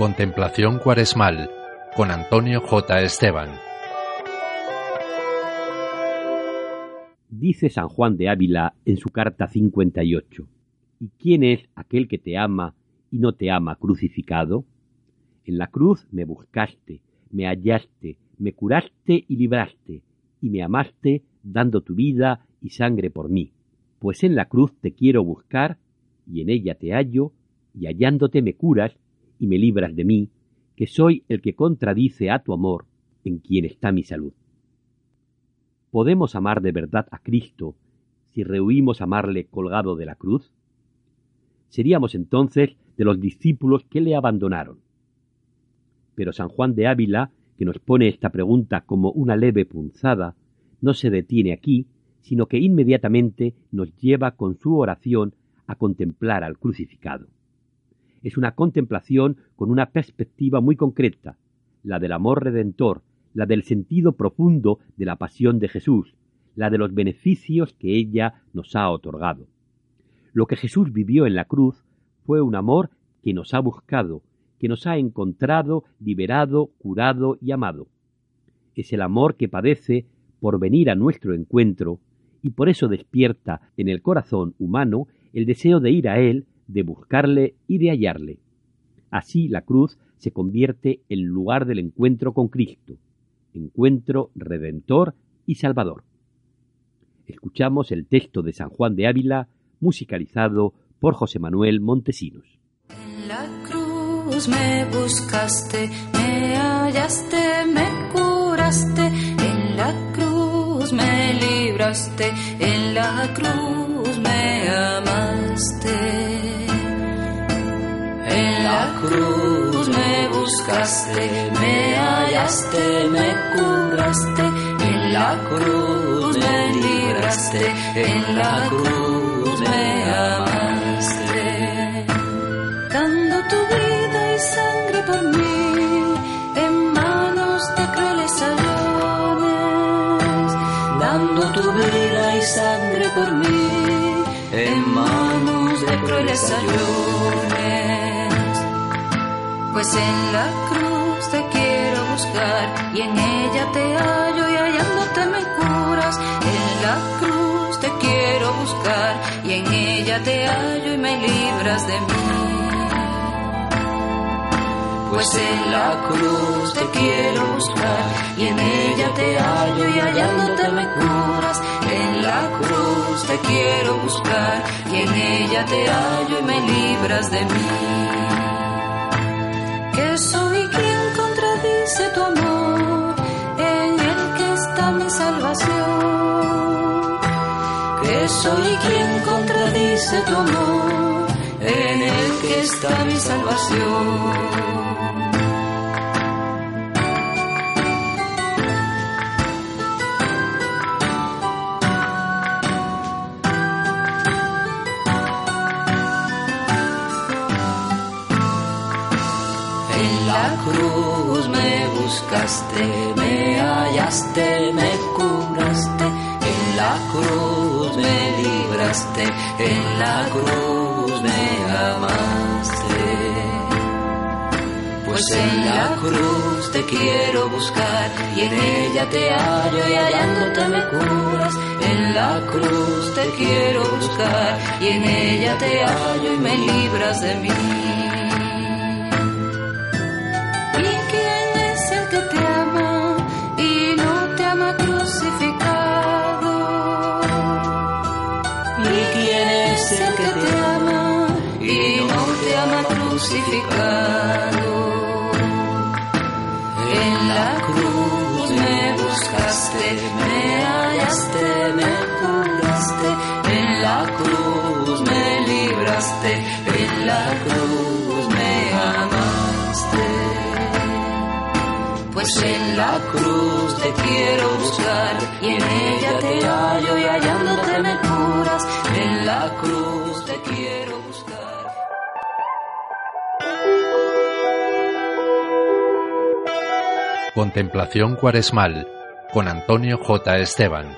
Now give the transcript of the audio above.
Contemplación Cuaresmal con Antonio J. Esteban. Dice San Juan de Ávila en su carta 58, ¿y quién es aquel que te ama y no te ama crucificado? En la cruz me buscaste, me hallaste, me curaste y libraste, y me amaste dando tu vida y sangre por mí. Pues en la cruz te quiero buscar, y en ella te hallo, y hallándote me curas y me libras de mí, que soy el que contradice a tu amor, en quien está mi salud. ¿Podemos amar de verdad a Cristo si rehuimos amarle colgado de la cruz? Seríamos entonces de los discípulos que le abandonaron. Pero San Juan de Ávila, que nos pone esta pregunta como una leve punzada, no se detiene aquí, sino que inmediatamente nos lleva con su oración a contemplar al crucificado es una contemplación con una perspectiva muy concreta, la del amor redentor, la del sentido profundo de la pasión de Jesús, la de los beneficios que ella nos ha otorgado. Lo que Jesús vivió en la cruz fue un amor que nos ha buscado, que nos ha encontrado, liberado, curado y amado. Es el amor que padece por venir a nuestro encuentro y por eso despierta en el corazón humano el deseo de ir a Él de buscarle y de hallarle. Así la cruz se convierte en lugar del encuentro con Cristo, encuentro redentor y salvador. Escuchamos el texto de San Juan de Ávila, musicalizado por José Manuel Montesinos. En la cruz me buscaste, me hallaste, me curaste, en la cruz me libraste, en la cruz me amaste cruz me buscaste, me hallaste, me curaste, en la cruz me libraste, en la cruz me amaste, dando tu vida y sangre por mí, en manos de crueles salones, dando tu vida y sangre por mí, en manos de crueles salones pues en la cruz te quiero buscar y en ella te hallo y hallándote me curas. En la cruz te quiero buscar y en ella te hallo y me libras de mí. Pues en la cruz te quiero buscar y en ella te hallo y hallándote me curas. En la cruz te quiero buscar y en ella te hallo y me libras de mí soy quien contradice tu amor, en el que está mi salvación. Que soy quien contradice tu amor, en el que está mi salvación. Cruz me buscaste, me hallaste, me curaste, en la cruz me libraste, en la cruz me amaste. Pues en la cruz te quiero buscar y en ella te hallo y hallándote me curas. En la cruz te quiero buscar y en ella te hallo y me libras de mí. Crucificado. En la cruz me buscaste, me hallaste, me curaste. En la cruz me libraste, en la cruz me amaste. Pues en la cruz te quiero buscar y en ella te hallo y hallándote me curas. En la cruz te quiero buscar. Contemplación Cuaresmal con Antonio J. Esteban.